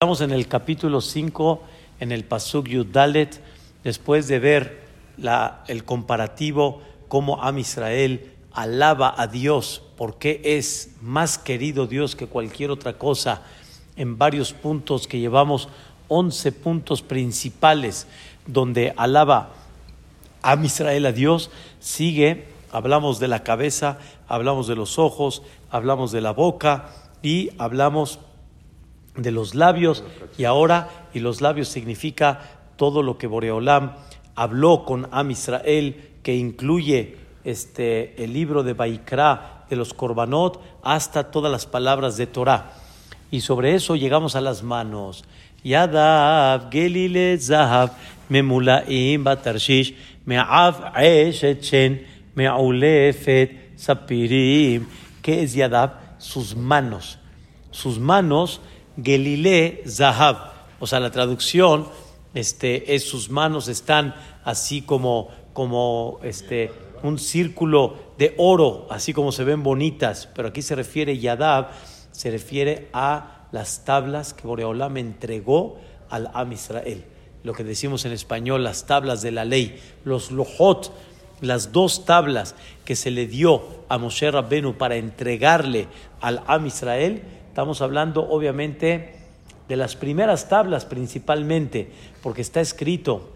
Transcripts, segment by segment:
Estamos en el capítulo 5, en el Pasuk Yudalet, después de ver el comparativo, cómo Am Israel alaba a Dios, porque es más querido Dios que cualquier otra cosa, en varios puntos que llevamos 11 puntos principales donde alaba Am Israel a Dios, sigue, hablamos de la cabeza, hablamos de los ojos, hablamos de la boca y hablamos de los labios y ahora, y los labios significa todo lo que Boreolam habló con Am Israel, que incluye este, el libro de Baikra, de los Korbanot, hasta todas las palabras de Torah. Y sobre eso llegamos a las manos. Yadav, Gelile, Zahav, Memulaim, Batarshish, Me'av, Eshechen, Me'aulefet, Sapirim. ¿Qué es Yadav? Sus manos. Sus manos Gelile Zahab. O sea, la traducción este, es sus manos están así como, como este, un círculo de oro, así como se ven bonitas. Pero aquí se refiere Yadab, se refiere a las tablas que Boreolam entregó al Am Israel. Lo que decimos en español, las tablas de la ley, los lohot, las dos tablas que se le dio a Moshe Rabbenu para entregarle al Am Israel Estamos hablando obviamente de las primeras tablas principalmente, porque está escrito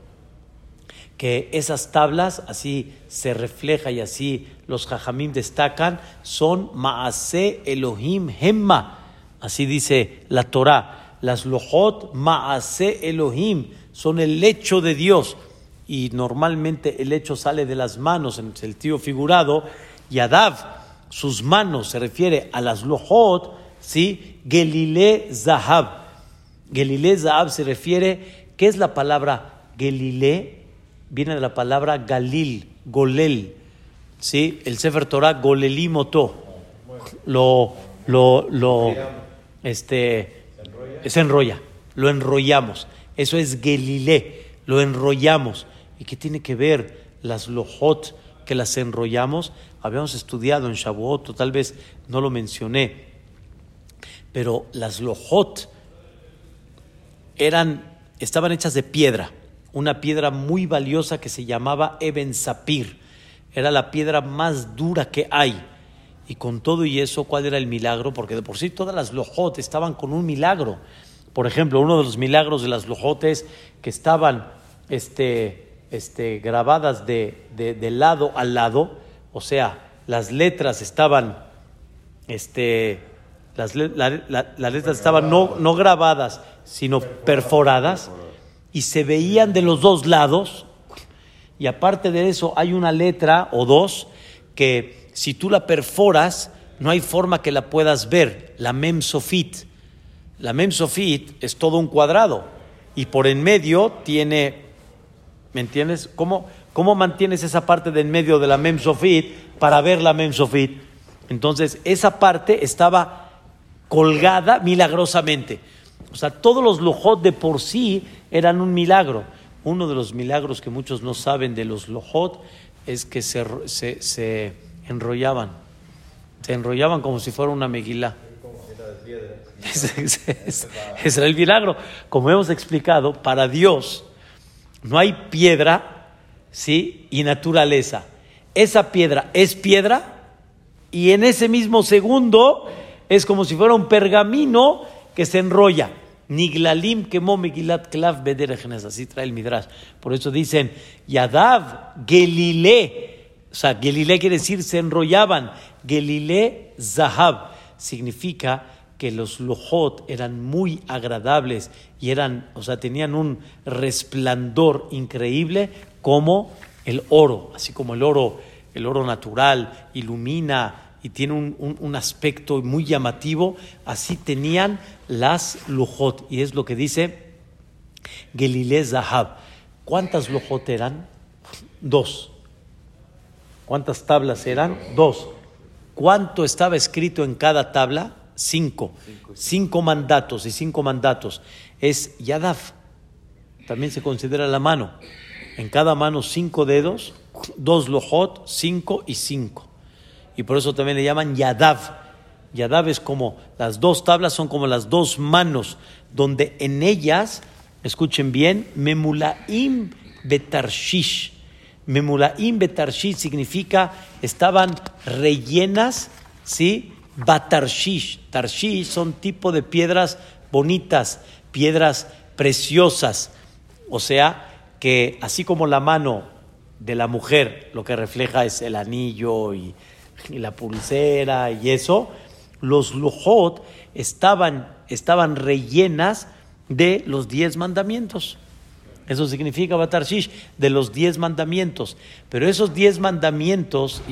que esas tablas, así se refleja y así los jajamim destacan, son Maase Elohim Hemma, así dice la Torah. Las Lohot Maase Elohim son el lecho de Dios y normalmente el lecho sale de las manos en el sentido figurado. Y Adav, sus manos, se refiere a las Lohot, ¿sí? Gelile Zahab. Gelile Zahab se refiere, ¿qué es la palabra Gelile? Viene de la palabra Galil, Golel. ¿Sí? El Sefer Torah Golelimoto. Lo, lo, lo, este, se enrolla, lo enrollamos. Eso es Gelile, lo enrollamos. ¿Y qué tiene que ver las lojot que las enrollamos? Habíamos estudiado en Shavuot, tal vez no lo mencioné pero las lojot eran, estaban hechas de piedra, una piedra muy valiosa que se llamaba Eben Sapir. Era la piedra más dura que hay. Y con todo y eso, ¿cuál era el milagro? Porque de por sí todas las lojot estaban con un milagro. Por ejemplo, uno de los milagros de las lojotes que estaban este, este, grabadas de, de, lado a lado, o sea, las letras estaban este, las, letras estaban no, no grabadas, sino perforadas, y se veían de los dos lados. Y aparte de eso, hay una letra o dos que si tú la perforas, no hay forma que la puedas ver, la mem sofit. La mem sofit es todo un cuadrado y por en medio tiene, ¿me entiendes? ¿Cómo, cómo mantienes esa parte de en medio de la mem sofit para ver la mem sofit? Entonces, esa parte estaba colgada milagrosamente. O sea, todos los lojot de por sí eran un milagro. Uno de los milagros que muchos no saben de los lojot es que se, se, enrollaban. Se enrollaban como si fuera una meguila. Ese era el milagro. Como hemos explicado, para Dios no hay piedra ¿sí? y naturaleza. Esa piedra es piedra y en ese mismo segundo es como si fuera un pergamino que se enrolla. Niglalim quemó Megilat Klav Bederejenes, así trae el Midrash. Por eso dicen Yadav Gelile. O sea, Gelile quiere decir se enrollaban. Gelile Zahab significa que los lojot eran muy agradables y eran, o sea, tenían un resplandor increíble como el oro, así como el oro, el oro natural ilumina y tiene un, aspecto muy llamativo. Así tenían las lujot. Y es lo que dice Gelile Zahab. ¿Cuántas lujot eran? Dos. ¿Cuántas tablas eran? Dos. ¿Cuánto estaba escrito en cada tabla? Cinco. Cinco mandatos y cinco mandatos. Es Yadaf. También se considera la mano. En cada mano cinco dedos, dos lojot, cinco y cinco y por eso también le llaman Yadav. Yadav es como las dos tablas son como las dos manos donde en ellas, escuchen bien, Memulaim Betarshish. Memulaim Betarshish significa estaban rellenas, ¿sí? Batarshish. Tarshish son tipo de piedras bonitas, piedras preciosas. O sea, que así como la mano de la mujer lo que refleja es el anillo y, la pulsera y eso, los lujot estaban, estaban rellenas de los diez mandamientos. Eso significa Batarshish, de los diez mandamientos. Pero esos diez mandamientos,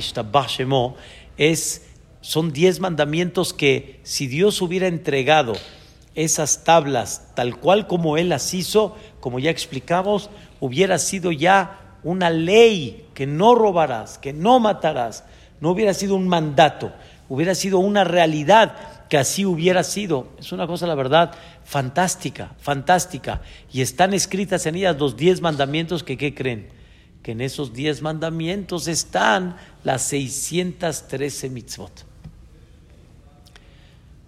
es, son diez mandamientos que si Dios hubiera entregado esas tablas tal cual como Él las hizo, como ya explicamos, hubiera sido ya una ley que no robarás, que no matarás, no hubiera sido un mandato, hubiera sido una realidad que así hubiera sido. Es una cosa, la verdad, fantástica, fantástica. Y están escritas en ellas los diez mandamientos que, ¿qué creen? Que en esos diez mandamientos están las 613 mitzvot.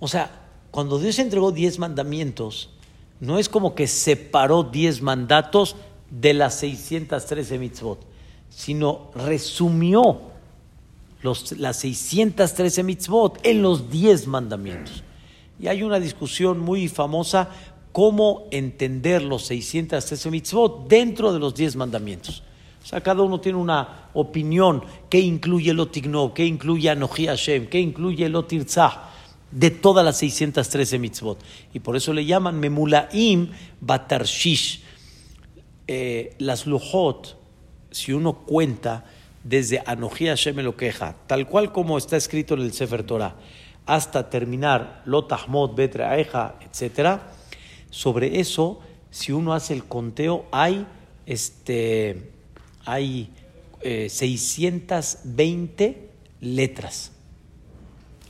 O sea, cuando Dios entregó diez mandamientos, no es como que separó diez mandatos de las 613 mitzvot, sino resumió los, las 613 mitzvot en los 10 mandamientos. Y hay una discusión muy famosa cómo entender los 613 mitzvot dentro de los 10 mandamientos. O sea, cada uno tiene una opinión, qué incluye el Otignov, qué incluye Anoji Hashem, qué incluye el Otirzah, de todas las 613 mitzvot. Y por eso le llaman Memulaim Batarshish eh, las lujot, si uno cuenta desde Anoji Hashem tal cual como está escrito en el Sefer Torah, hasta terminar Lotahmot, Betreaeja, etc., sobre eso, si uno hace el conteo, hay, este, hay 620 eh, letras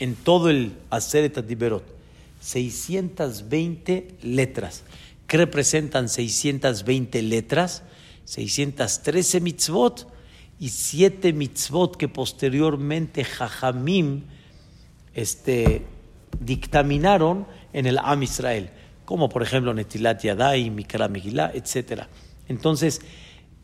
en todo el Aseret Adiberot. 620 letras. ¿Qué representan 620 letras? 613 mitzvot y 7 mitzvot que posteriormente Jajamim este, dictaminaron en el Am Israel, como por ejemplo Netilat Yadai, Mikra Megillah, etc. Entonces,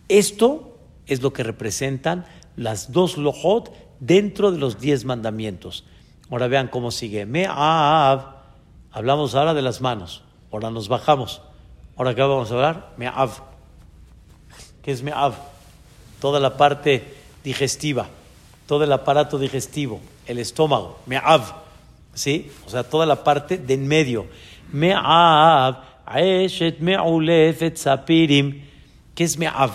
esto es lo que representan las dos lojot dentro de los diez mandamientos. Ahora vean cómo sigue. Me'av, hablamos ahora de las manos, ahora nos bajamos. Ahora acá vamos a hablar, me'av. ¿Qué es me'av? Toda la parte digestiva, todo el aparato digestivo, el estómago, me'av. ¿Sí? O sea, toda la parte de en medio. Me'av, aeshet me'ulefet sapirim. ¿Qué es me'av?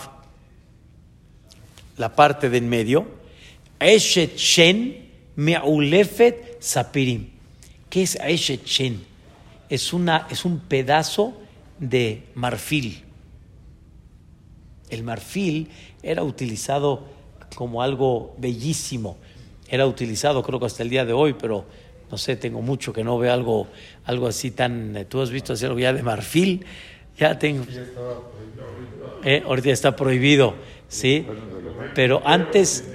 La parte de en medio. Aeshet shen me'ulefet sapirim. ¿Qué es aeshet shen? Es, una, es un pedazo de marfil. El marfil era utilizado como algo bellísimo. Era utilizado, creo que hasta el día de hoy, pero no sé, tengo mucho que no veo algo, algo así tan. ¿Tú has visto hacer algo ya de marfil? Ya tengo. Eh, ahorita está prohibido, ¿sí? Pero antes.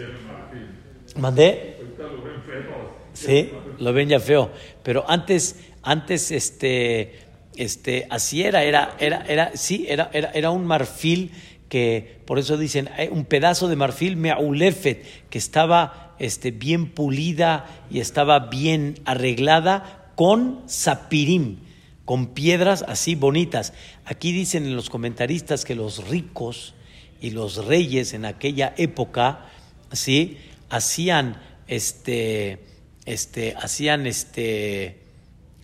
¿Mandé? Sí, lo ven ya feo. Pero antes, antes, este este, así era, era, era, era, sí, era, era, era un marfil que, por eso dicen, eh, un pedazo de marfil me'ulefet, que estaba este, bien pulida y estaba bien arreglada con sapirim, con piedras así bonitas. Aquí dicen en los comentaristas que los ricos y los reyes en aquella época, ¿sí? hacían este, este, hacían este,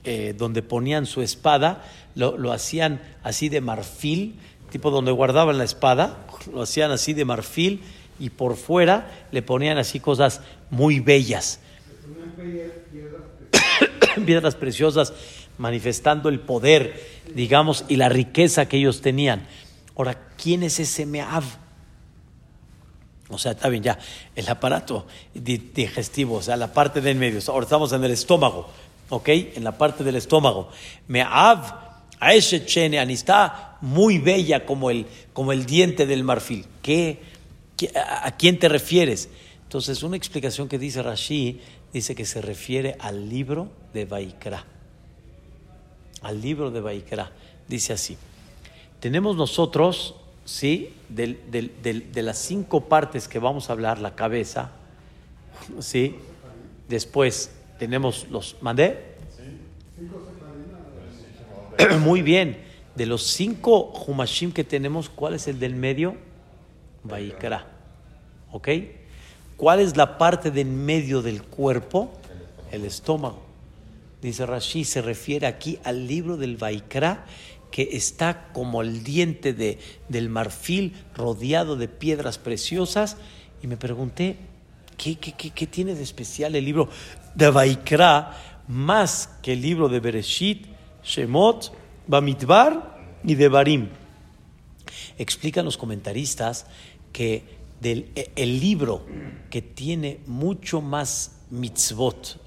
eh, donde ponían su espada, lo, hacían así de marfil, tipo donde guardaban la espada, lo hacían así de marfil y por fuera le ponían así cosas muy bellas. Piedras preciosas manifestando el poder, digamos, y la riqueza que ellos tenían. Ahora, ¿quién es ese Meav? O sea, está bien, ya, el aparato digestivo, o sea, la parte del medio. Ahora estamos en el estómago. ¿ok? En la parte del estómago. Me'av, a ese chene, muy bella como el, como el diente del marfil. ¿Qué, a, quién te refieres? Entonces, una explicación que dice Rashi dice que se refiere al libro de Vaikra. al libro de Baikra. Dice así, tenemos nosotros, ¿sí? de las cinco partes que vamos a hablar, la cabeza, ¿sí? Después tenemos los... ¿Mandé? Muy bien. De los cinco Humashim que tenemos, ¿cuál es el del medio? Baikra. ¿Ok? ¿Cuál es la parte del medio del cuerpo? El estómago. Dice Rashi, se refiere aquí al libro del Baikra, que está como el diente de, del marfil rodeado de piedras preciosas. Y me pregunté, ¿qué, qué, qué, tiene de especial el libro de Baikra más que el libro de Bereshit, Shemot, Bamidbar y de Barim? Explican los comentaristas que e, el libro que tiene mucho más mitzvot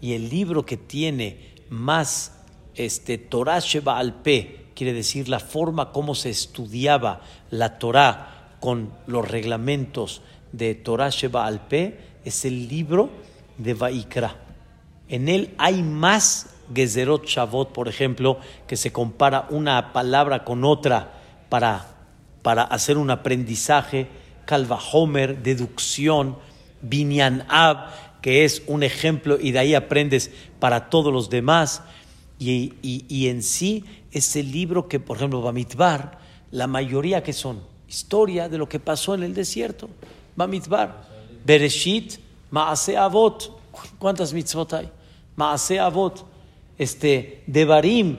y el libro que tiene más este, Torah Sheba al P, quiere decir la forma como se estudiaba la Torah con los reglamentos de Torah Sheba al P, es el libro de Vaikra. En él hay más Gezerot Shavot, por ejemplo, que se compara una palabra con otra para, para hacer un aprendizaje, Kalva Homer, deducción, Binyan Ab, que es un ejemplo y de ahí aprendes para todos los demás. Y, en sí es el libro que, por ejemplo, Bamidbar, la mayoría que son historia de lo que pasó en el desierto. Bamidbar, Bereshit, Maase Avot. ¿Cuántas mitzvot hay? Maase Avot. Este, Devarim,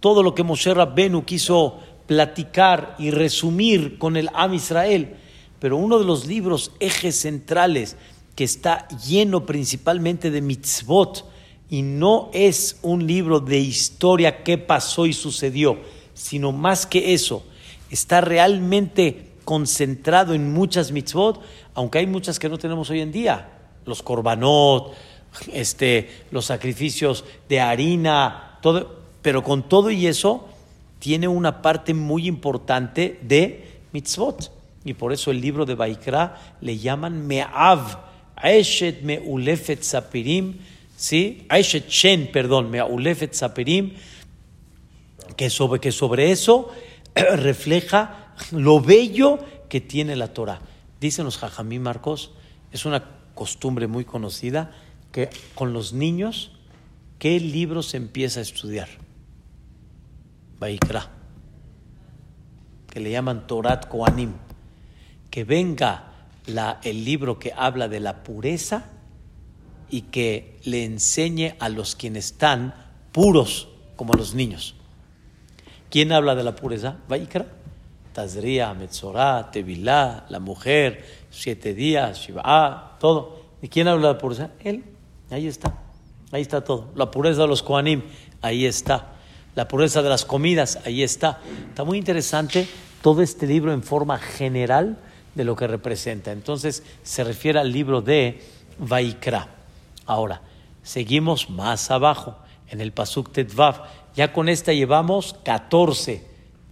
todo lo que Moshe Rabbenu quiso platicar y resumir con el Am Israel. Pero uno de los libros, ejes centrales, que está lleno principalmente de mitzvot, y no es un libro de historia que pasó y sucedió, sino más que eso, está realmente concentrado en muchas mitzvot, aunque hay muchas que no tenemos hoy en día, los korbanot, este, los sacrificios de harina, todo, pero con todo y eso tiene una parte muy importante de mitzvot. Y por eso el libro de Baikra le llaman Me'av, Aeshet Me'ulefet Sapirim, ¿sí? Aishet Shen, perdón, Me'aulefet Saperim, que sobre, que sobre eso refleja lo bello que tiene la Torah. Dicen los Jajamí Marcos, es una costumbre muy conocida que con los niños, ¿qué libro se empieza a estudiar? Baikra, que le llaman Torat Koanim, que venga la, el libro que habla de la pureza y que le enseñe a los quienes están puros como los niños. ¿Quién habla de la pureza? Vaikra. Tazria, Metzorah, Tevilá, la mujer, siete días, Shiva, todo. ¿Y quién habla de la pureza? Él. Ahí está. Ahí está todo. La pureza de los Koanim, ahí está. La pureza de las comidas, ahí está. Está muy interesante todo este libro en forma general de lo que representa. Entonces se refiere al libro de Vaikra. Ahora, seguimos más abajo, en el Pasuk Tetvav. Ya con esta llevamos 14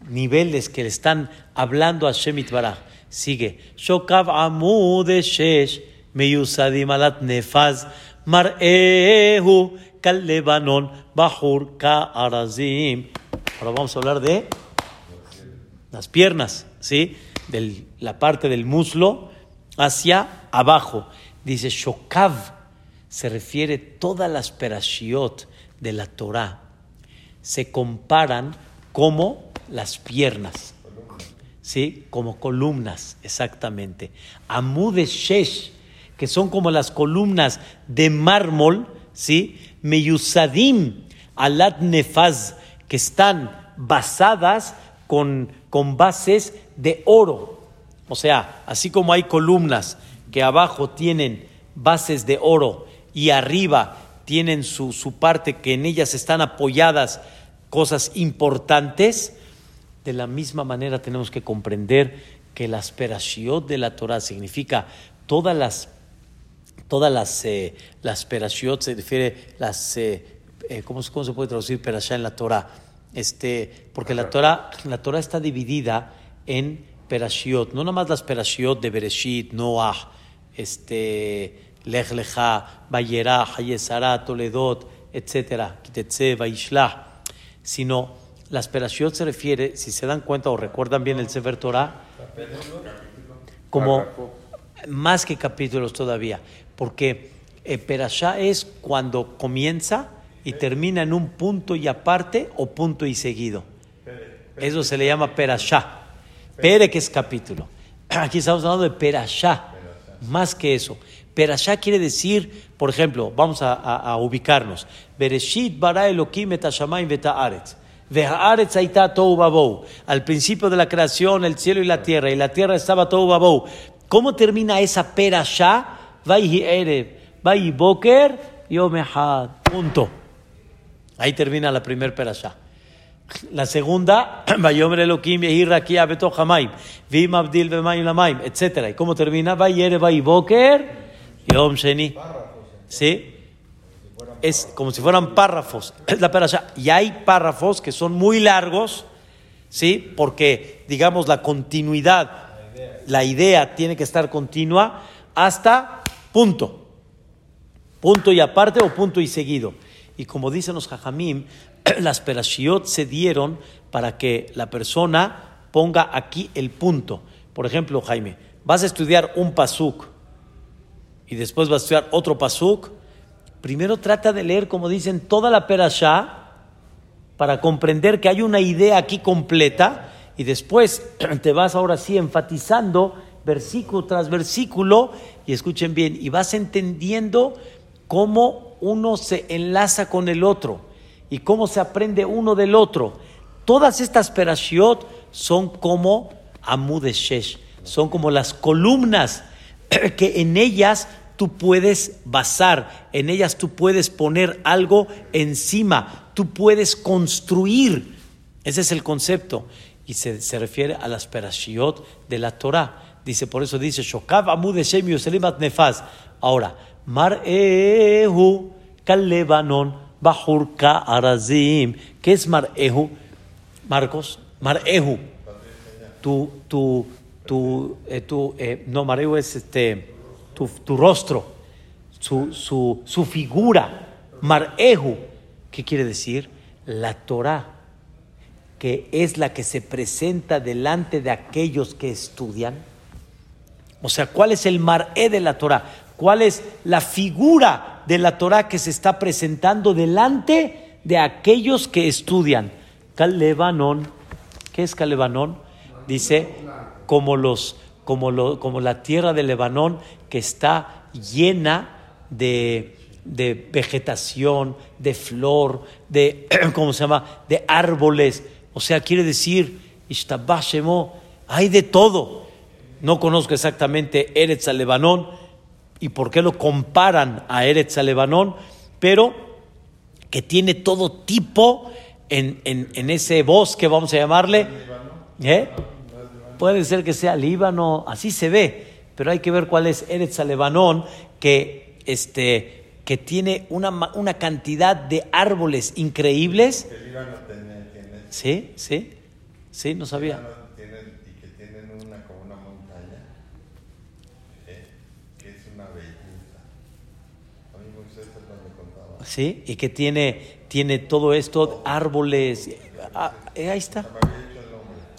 niveles que le están hablando a Shemit Baraj. Sigue. Shokav amud shesh meyusadim alat nefaz mar'ehu kal lebanon bahur ka arazim. Ahora vamos a hablar de las piernas, ¿sí? De la parte del muslo hacia abajo. Dice Shokav se refiere todas las perashiot de la Torah se comparan como las piernas, ¿sí? Como columnas, exactamente. Amudes Shesh, que son como las columnas de mármol, ¿sí? Meyusadim alat nefaz, que están basadas con, con bases de oro. O sea, así como hay columnas que abajo tienen bases de oro y arriba tienen su, su parte que en ellas están apoyadas cosas importantes, de la misma manera tenemos que comprender que la asperación de la Torah significa todas las todas las eh, las se refiere las eh, eh, ¿cómo, ¿cómo, se puede traducir perashá en la Torah? Este, porque la Torah la Torah está dividida en perashiot, no nada más las perashiot de Bereshit, Noah, este Lech Lecha, Hayesara, Toledot, etc. Kitetze, Vaishlah. sino las perashiot se refiere, si se dan cuenta o recuerdan bien el Sefer Torah, como más que capítulos todavía, porque eh, perashá es cuando comienza y termina en un punto y aparte o punto y seguido. Eso se le llama perashá. Pere que es capítulo. Aquí estamos hablando de perashá, más que eso. Perashá quiere decir, por ejemplo, vamos a, ubicarnos. Bereshit bara Elohim et hashamayim. Al principio de la creación, el cielo y la tierra, y la tierra estaba tohu babou. ¿Cómo termina esa perashá? Vayhi erev, vayhi boker, yom echad. Punto. Ahí termina la primer perashá. La segunda, Vayomer Elohim yehi rakia betoch hamayim, vim abdil bemayim lamayim, etc. ¿Y cómo termina? Vayere vayhi boker, yom sheni. ¿Sí? Es como si fueran párrafos. Es la perashá. Y hay párrafos que son muy largos, ¿sí? Porque, digamos, la continuidad, la idea tiene que estar continua hasta punto. Punto y aparte o punto y seguido. Y como dicen los jajamim, las perashiot se dieron para que la persona ponga aquí el punto. Por ejemplo, Jaime, vas a estudiar un pasuk y después vas a estudiar otro pasuk. Primero trata de leer, como dicen, toda la perashá para comprender que hay una idea aquí completa y después te vas ahora sí enfatizando versículo tras versículo y escuchen bien, y vas entendiendo cómo uno se enlaza con el otro y cómo se aprende uno del otro. Todas estas perashiot son como Amudeshesh, son como las columnas que en ellas tú puedes basar, en ellas tú puedes poner algo encima, tú puedes construir. Ese es el concepto. Y se, se refiere a las perashiot de la Torah. Dice, por eso dice, Shokav Amudeshem Yoselimat Nefaz. Ahora, Mar'ehu Kalebanon Bajurka Arazim. ¿Qué es Mar'ehu? Marcos, Mar'ehu. Tu, tu, tu, eh, tu eh, no, Mar'ehu es este, tu, tu rostro, su, su, su figura. Mar'ehu. ¿Qué quiere decir? La Torah, que es la que se presenta delante de aquellos que estudian. O sea, ¿cuál es el mar'e de la Torah? ¿Cuál es la figura de la Torah que se está presentando delante de aquellos que estudian? Calebanón. ¿Qué es Calebanón? Dice, como, los, como, lo, como la tierra de Lebanón que está llena de, de vegetación, de flor, de, ¿cómo se llama? De árboles. O sea, quiere decir, hay de todo. No conozco exactamente Eretz al Lebanón y por qué lo comparan a Eretz al Lebanón, pero que tiene todo tipo en, en, en ese bosque, vamos a llamarle. ¿Eh? Puede ser que sea Líbano, así se ve, pero hay que ver cuál es Eretz al Lebanón, que, este, que tiene una, una cantidad de árboles increíbles. El Líbano tiene, tiene, Sí, sí, sí, no sabía. Líbano tiene- y que tienen una como una montaña, eh, que es una belleza. A mí Moisés es lo me contaba. Sí, y que tiene, tiene todo esto, árboles. Ah, eh, ahí está.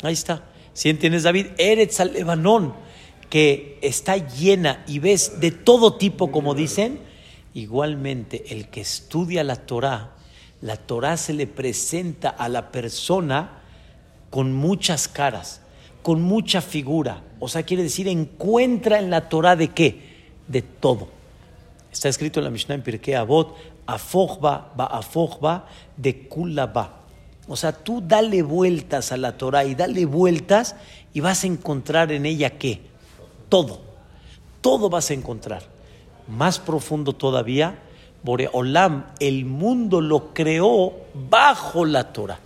Ahí está. Si entiendes, David, Eretz al Lebanón, que está llena y ves de todo tipo, como dicen, igualmente el que estudia la Torah, la Torah se le presenta a la persona con muchas caras, con mucha figura. O sea, quiere decir, encuentra en la Torah de qué? De todo. Está escrito en la Mishnah en Pirkei Avot, Afojba, ba Afojba, de Kulaba. O sea, tú dale vueltas a la Torah y dale vueltas y vas a encontrar en ella qué? Todo. Todo vas a encontrar. Más profundo todavía, Boreolam, el mundo lo creó bajo la Torah.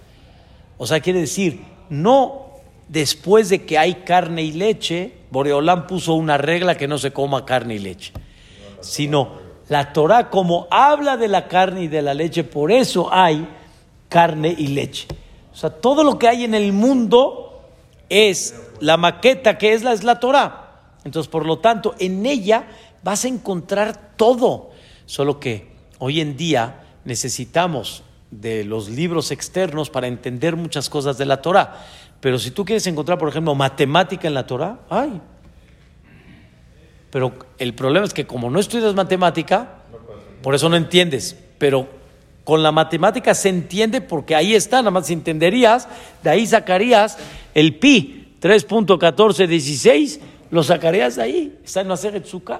O sea, quiere decir, no después de que hay carne y leche, Boreolam puso una regla que no se coma carne y leche, sino la Torah como habla de la carne y de la leche, por eso hay carne y leche. O sea, todo lo que hay en el mundo es la maqueta que es la, es la Torah. Entonces, por lo tanto, en ella vas a encontrar todo. Solo que hoy en día necesitamos de los libros externos para entender muchas cosas de la Torah. Pero si tú quieres encontrar, por ejemplo, matemática en la Torah, hay. Pero el problema es que como no estudias matemática, por eso no entiendes. Pero con la matemática se entiende porque ahí está, nada más entenderías, de ahí sacarías el pi 3.1416, lo sacarías de ahí, está en la Tzuka.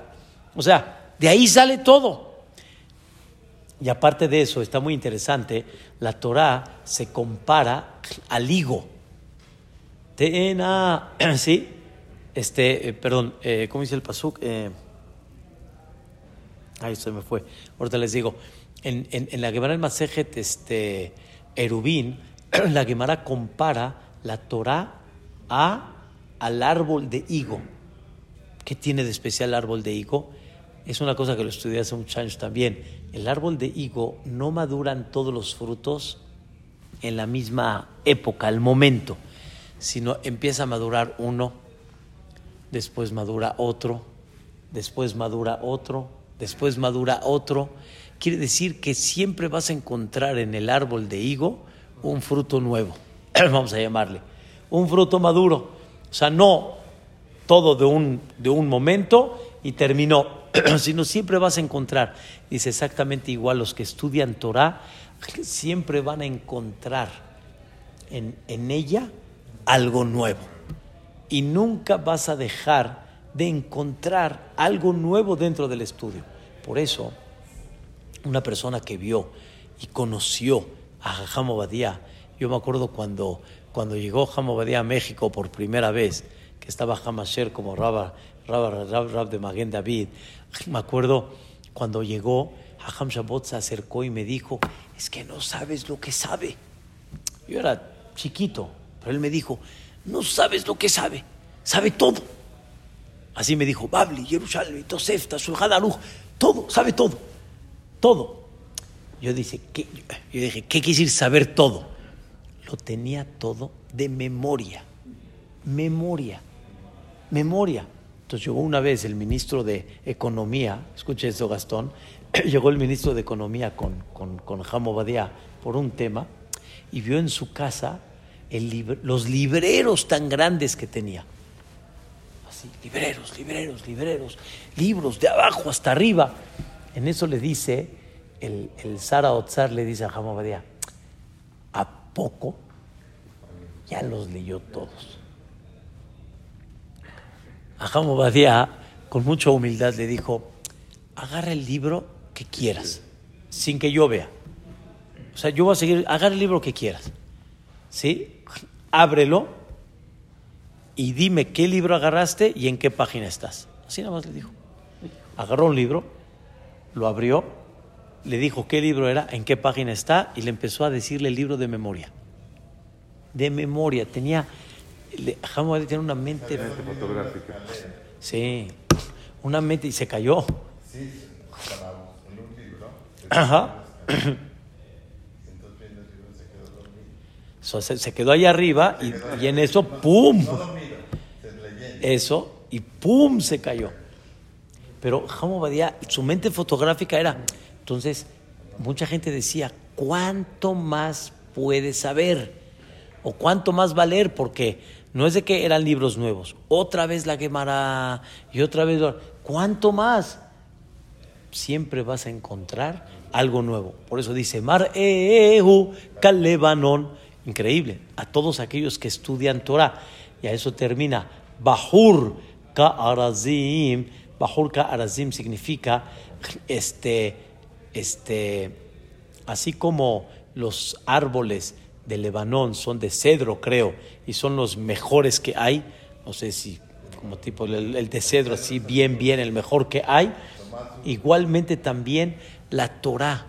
O sea, de ahí sale todo. Y aparte de eso, está muy interesante, la Torah se compara al higo. Tena, ¿sí? Este, eh, perdón, eh, ¿cómo dice el pasuk? Eh, se me fue. Ahorita les digo, en, en, la Gemara el Masejet, este, Erubín, la Gemara compara la Torah a, al árbol de higo. ¿Qué tiene de especial el árbol de higo? Es una cosa que lo estudié hace muchos años también. El árbol de higo no maduran todos los frutos en la misma época, al momento, sino empieza a madurar uno, después madura otro, después madura otro, después madura otro. Quiere decir que siempre vas a encontrar en el árbol de higo un fruto nuevo, vamos a llamarle, un fruto maduro. O sea, no todo de un, de un momento y terminó, sino siempre vas a encontrar. Dice exactamente igual los que estudian Torah, siempre van a encontrar en, en ella algo nuevo. Y nunca vas a dejar de encontrar algo nuevo dentro del estudio. Por eso, una persona que vio y conoció a Jajam yo me acuerdo cuando, cuando llegó Jajam a México por primera vez, que estaba Hamasher como Rabba, Rab, Rab, de Maguen David. Me acuerdo cuando llegó, Hajam Shabbat se acercó y me dijo, es que no sabes lo que sabe. Yo era chiquito, pero él me dijo, no sabes lo que sabe, sabe todo. Así me dijo, Babli, Jerusalén, Tosefta, Shulchan todo, sabe todo, todo. Yo dije, ¿qué? yo dije, ¿qué quiere decir saber todo? Lo tenía todo de memoria, memoria, memoria. Entonces llegó una vez el ministro de Economía, escuche eso Gastón, llegó el ministro de Economía con, con, con Badía por un tema y vio en su casa los libreros tan grandes que tenía. Así, libreros, libreros, libreros, libros de abajo hasta arriba. En eso le dice, el, el Sara le dice a Jamo Badía, ¿a poco? Ya los leyó todos. Ajamo Badía, con mucha humildad, le dijo: agarra el libro que quieras, sin que yo vea. O sea, yo voy a seguir, agarra el libro que quieras. ¿Sí? Ábrelo y dime qué libro agarraste y en qué página estás. Así nada más le dijo. Agarró un libro, lo abrió, le dijo qué libro era, en qué página está y le empezó a decirle el libro de memoria. De memoria, tenía Jamo tiene una mente, fotográfica. Sí, una mente y se cayó. Sí, en un libro. Ajá. Se, quedó ahí arriba y, en eso, ¡pum! Eso, y ¡pum! se cayó. Pero Badía, su mente fotográfica era. Entonces, mucha gente decía, ¿cuánto más puede saber? ¿O cuánto más valer? Porque no es de que eran libros nuevos. Otra vez la quemará y otra vez. ¿Cuánto más? Siempre vas a encontrar algo nuevo. Por eso dice Mar Ehu Kalebanon. Increíble. A todos aquellos que estudian Torah. Y a eso termina. Bahur Ka'arazim. Bahur Ka'arazim significa este, este, así como los árboles de Lebanón son de cedro, creo, y son los mejores que hay. No sé si como tipo el, de cedro, así bien, bien, el mejor que hay. Igualmente también la Torah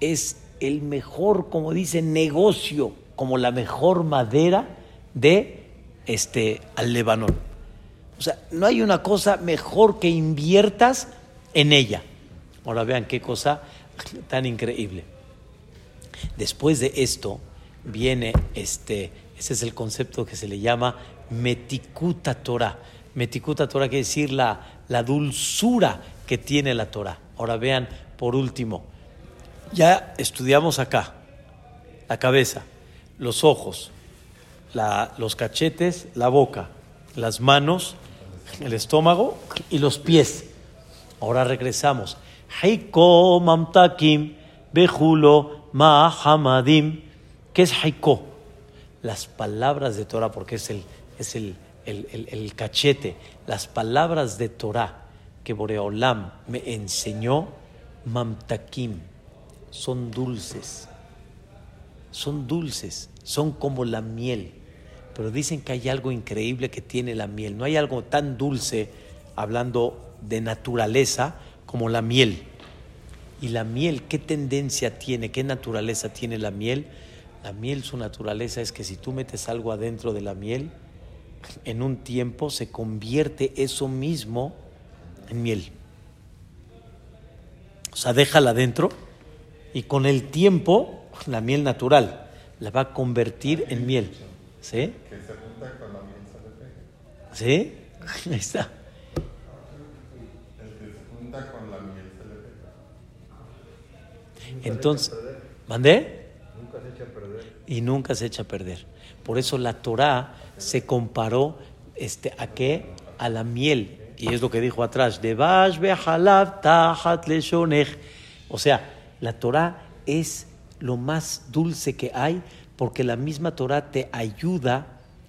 es el mejor, como dice, negocio, como la mejor madera de este al Lebanón. O sea, no hay una cosa mejor que inviertas en ella. Ahora vean qué cosa tan increíble. Después de esto, viene este, ese es el concepto que se le llama metikuta Torah. Metikuta Torah quiere decir la, la dulzura que tiene la Torah. Ahora vean, por último, ya estudiamos acá la cabeza, los ojos, la- los cachetes, la boca, las manos, el estómago y los pies. Ahora regresamos. Haiko mamtakim bejulo mahamadim. ¿Qué es haiko? Las palabras de Torah, porque es el, es el, el- el- cachete. Las palabras de Torah que Boreolam me enseñó, mamtakim, son dulces son dulces, son como la miel. Pero dicen que hay algo increíble que tiene la miel. No hay algo tan dulce, hablando de naturaleza, como la miel. Y la miel, ¿qué tendencia tiene? ¿Qué naturaleza tiene la miel? La miel, su naturaleza es que si tú metes algo adentro de la miel, en un tiempo se convierte eso mismo en miel. O sea, déjala adentro y con el tiempo, la miel natural la va a convertir en miel. ¿Sí? Que se junta con la miel se le. ¿Sí? Ahí está. El que se junta con la miel se le pega. Entonces, ¿mandé? Y nunca se echa a perder. Por eso la Torah se comparó este, a qué? A la miel. Y es lo que dijo atrás. O sea, la Torah es lo más dulce que hay porque la misma Torah te ayuda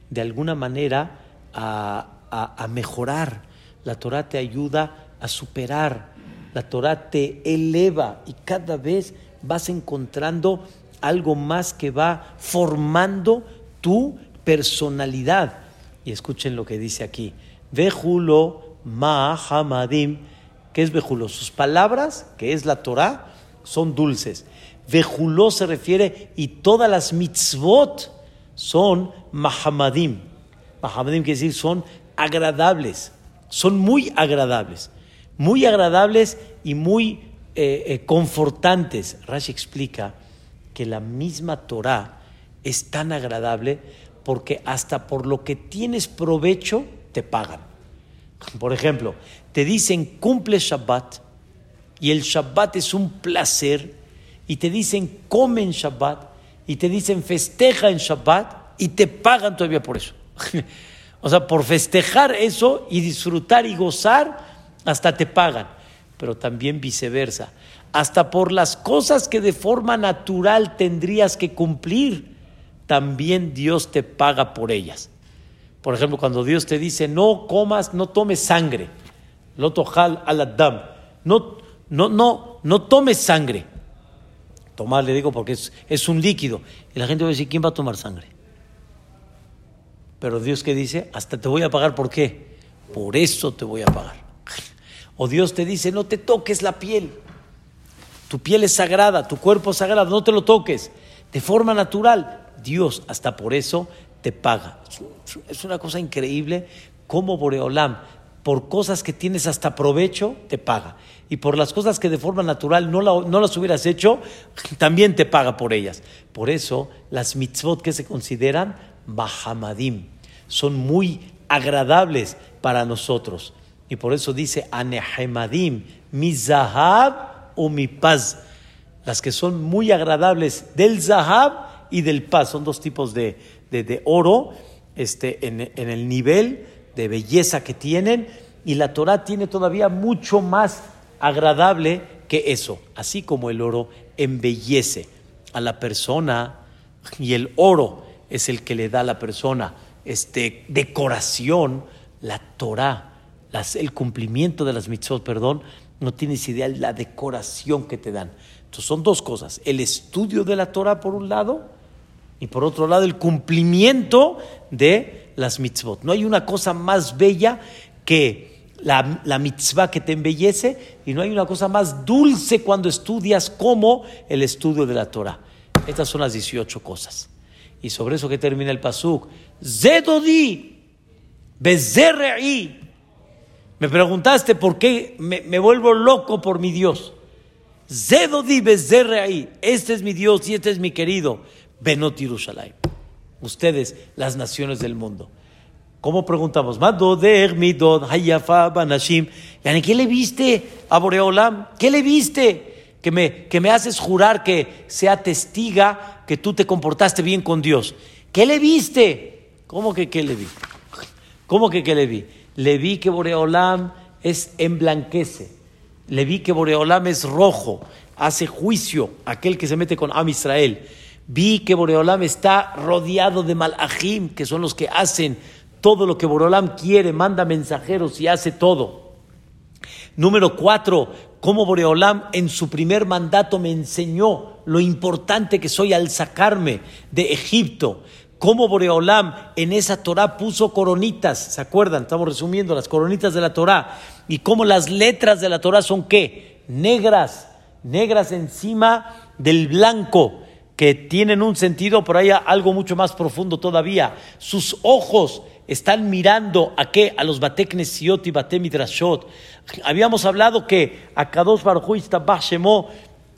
de alguna manera a, a- mejorar. La Torah te ayuda a superar. La Torah te eleva y cada vez vas encontrando algo más que va formando tu personalidad. Y escuchen lo que dice aquí. Vejulo ma hamadim. ¿Qué es vejulo? Sus palabras, que es la Torah, son dulces. Vejuló se refiere y todas las mitzvot son mahamadim. Mahamadim quiere decir son agradables, son muy agradables, muy agradables y muy eh, eh, confortantes. Rashi explica que la misma Torah es tan agradable porque hasta por lo que tienes provecho te pagan. Por ejemplo, te dicen cumple Shabbat y el Shabbat es un placer y te dicen come en Shabbat y te dicen festeja en Shabbat y te pagan todavía por eso. o sea, por festejar eso y disfrutar y gozar, hasta te pagan. Pero también viceversa. Hasta por las cosas que de forma natural tendrías que cumplir, también Dios te paga por ellas. Por ejemplo, cuando Dios te dice, no comas, no tomes sangre. Lotojal al Adam. No, no, no, no tomes sangre. Tomar, le digo, porque es, es un líquido. Y la gente va a decir, ¿quién va a tomar sangre? Pero Dios que dice, hasta te voy a pagar, ¿por qué? Por eso te voy a pagar. O Dios te dice, no te toques la piel. Tu piel es sagrada, tu cuerpo es sagrado, no te lo toques. De forma natural, Dios hasta por eso te paga. Es una cosa increíble cómo Boreolam, por cosas que tienes hasta provecho, te paga. Y por las cosas que de forma natural no, la- no las hubieras hecho, también te paga por ellas. Por eso las mitzvot que se consideran Bahamadim son muy agradables para nosotros. Y por eso dice Anehemadim, mi zahab o mi paz. Las que son muy agradables del zahab y del paz. Son dos tipos de, de- de oro este, en, en el nivel de belleza que tienen. Y la Torah tiene todavía mucho más agradable que eso. Así como el oro embellece a la persona y el oro es el que le da a la persona este, decoración, la Torah, las- el cumplimiento de las mitzvot, perdón, no tienes idea de la decoración que te dan. Entonces son dos cosas, el estudio de la Torah por un lado y por otro lado el cumplimiento de las mitzvot. No hay una cosa más bella que la, la mitzvah que te embellece y no hay una cosa más dulce cuando estudias como el estudio de la Torah. Estas son las 18 cosas. Y sobre eso que termina el pasuk, Zedodi, Bezerre'i. Me preguntaste por qué me, vuelvo loco por mi Dios. Zedodi Bezerre'i. Este es mi Dios y este es mi querido Benot Yerushalayim. Ustedes, las naciones del mundo. ¿Cómo preguntamos? Yani, ¿Qué le viste a Boreolam? ¿Qué le viste? Que me, que me haces jurar que sea testiga que tú te comportaste bien con Dios. ¿Qué le viste? ¿Cómo que qué le vi? ¿Cómo que qué le vi? Le vi que Boreolam es emblanquece. Le vi que Boreolam es rojo, hace juicio aquel que se mete con Am Israel. Vi que Boreolam está rodeado de malajim, que son los que hacen todo lo que Boreolam quiere, manda mensajeros y hace todo. Número cuatro, cómo Boreolam en su primer mandato me enseñó lo importante que soy al sacarme de Egipto. Cómo Boreolam en esa Torah puso coronitas, ¿se acuerdan? Estamos resumiendo las coronitas de la Torah. Y cómo las letras de la Torah son qué? Negras, negras encima del blanco que tienen un sentido, pero hay algo mucho más profundo todavía. Sus ojos están mirando a qué? A los Bateknesiot y Batemidrashot. Habíamos hablado que Akadosh Baruj Shemo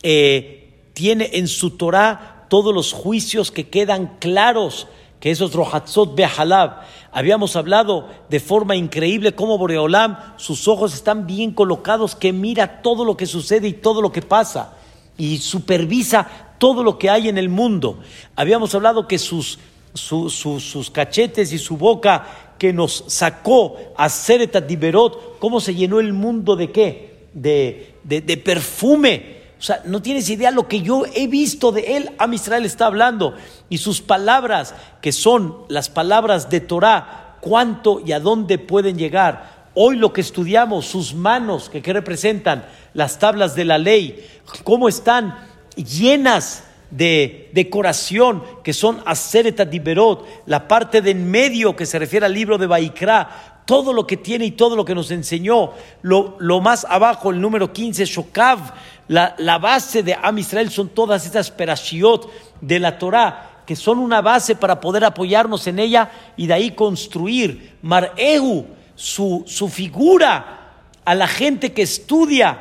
eh, tiene en su Torah todos los juicios que quedan claros, que esos Rohatzot Behalab. Habíamos hablado de forma increíble cómo Boreolam, sus ojos están bien colocados, que mira todo lo que sucede y todo lo que pasa y supervisa todo lo que hay en el mundo. Habíamos hablado que sus, sus cachetes y su boca que nos sacó a Seretat Diberot, cómo se llenó el mundo de qué? De, de, perfume. O sea, no tienes idea lo que yo he visto de él. A Israel está hablando. Y sus palabras, que son las palabras de Torah, cuánto y a dónde pueden llegar. Hoy lo que estudiamos, sus manos, que, que representan las tablas de la ley, cómo están llenas de decoración que son Asereta Diberot, la parte de en medio que se refiere al libro de Baikra, todo lo que tiene y todo lo que nos enseñó, lo, más abajo, el número 15, Shokav, la, la, base de Am Israel son todas estas perashiot de la Torah, que son una base para poder apoyarnos en ella y de ahí construir. Marehu, su, su figura a la gente que estudia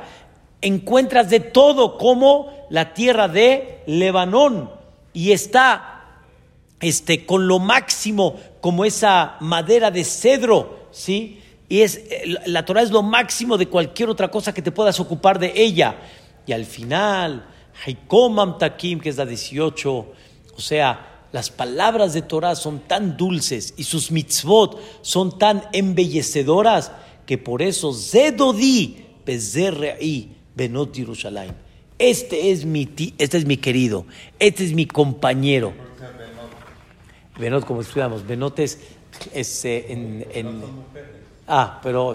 encuentras de todo como la tierra de Lebanón y está este, con lo máximo como esa madera de cedro, ¿sí? Y es, la Torah es lo máximo de cualquier otra cosa que te puedas ocupar de ella. Y al final, Haikomam Takim, que es la 18, o sea, las palabras de Torah son tan dulces y sus mitzvot son tan embellecedoras que por eso Zedodi Bezerre'i Benot Yerushalayim. Este es mi este es mi querido, este es mi compañero. Benot, como estudiamos, Benot es, eh, en, Ah, pero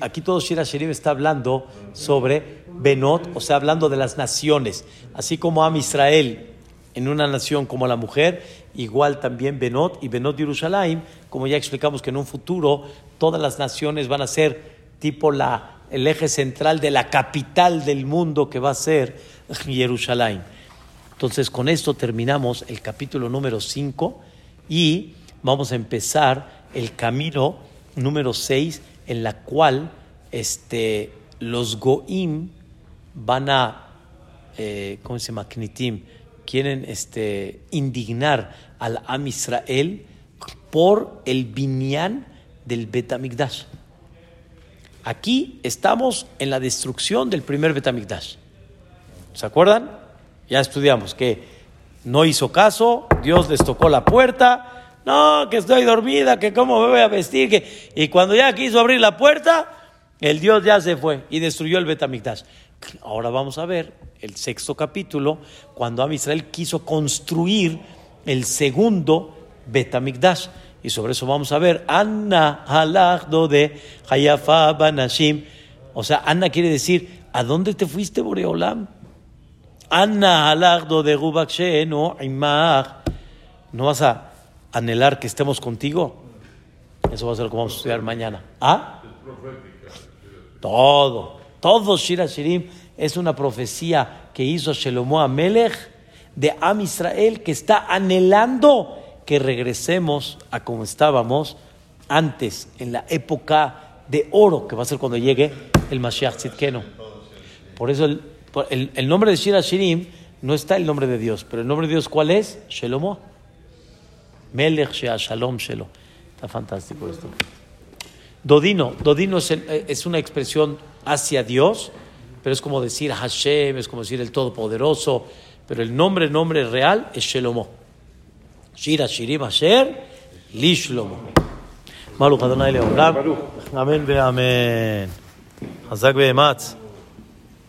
aquí todo Shira Sherim está hablando sobre Benot, o sea, hablando de las naciones. Así como Am Israel en una nación como la mujer, igual también Benot y Benot Yerushalayim, como ya explicamos que en un futuro todas las naciones van a ser tipo la el eje central de la capital del mundo que va a ser Jerusalén. Entonces, con esto terminamos el capítulo número 5 y vamos a empezar el camino número 6 en la cual este, los Goim van a, eh, ¿cómo se llama? Knitim, quieren este, indignar al Am Israel por el binyan del Betamigdash. Aquí estamos en la destrucción del primer Betamigdash. ¿Se acuerdan? Ya estudiamos que no hizo caso, Dios les tocó la puerta, no, que estoy dormida, que cómo me voy a vestir, que... y cuando ya quiso abrir la puerta, el Dios ya se fue y destruyó el Betamigdash. Ahora vamos a ver el sexto capítulo, cuando Am Israel quiso construir el segundo Betamigdash. Y sobre eso vamos a ver, Anna halagdo de Hayafa Banashim. O sea, Anna quiere decir, ¿a dónde te fuiste, Boreolam? Anna halagdo de Rubakshe, no, ¿No vas a anhelar que estemos contigo? Eso va a ser lo que vamos a estudiar mañana. ¿Ah? Todo, todo Shira Shirim es una profecía que hizo Shelomo Amelech de Am Israel que está anhelando que regresemos a como estábamos antes, en la época de oro, que va a ser cuando llegue el Mashiach Tzidkenu. Por eso el, el, nombre de Shira Shirim no está el nombre de Dios, pero el nombre de Dios, ¿cuál es? Shelomo. Melech Shea Shalom Shelo. Está fantástico esto. Dodino, Dodino es, es, una expresión hacia Dios, pero es como decir Hashem, es como decir el Todopoderoso, pero el nombre, nombre real es Shelomo. שיר השירים אשר לשלמה. מלוך אדוני לעולם, אמן ואמן. חזק ואמץ.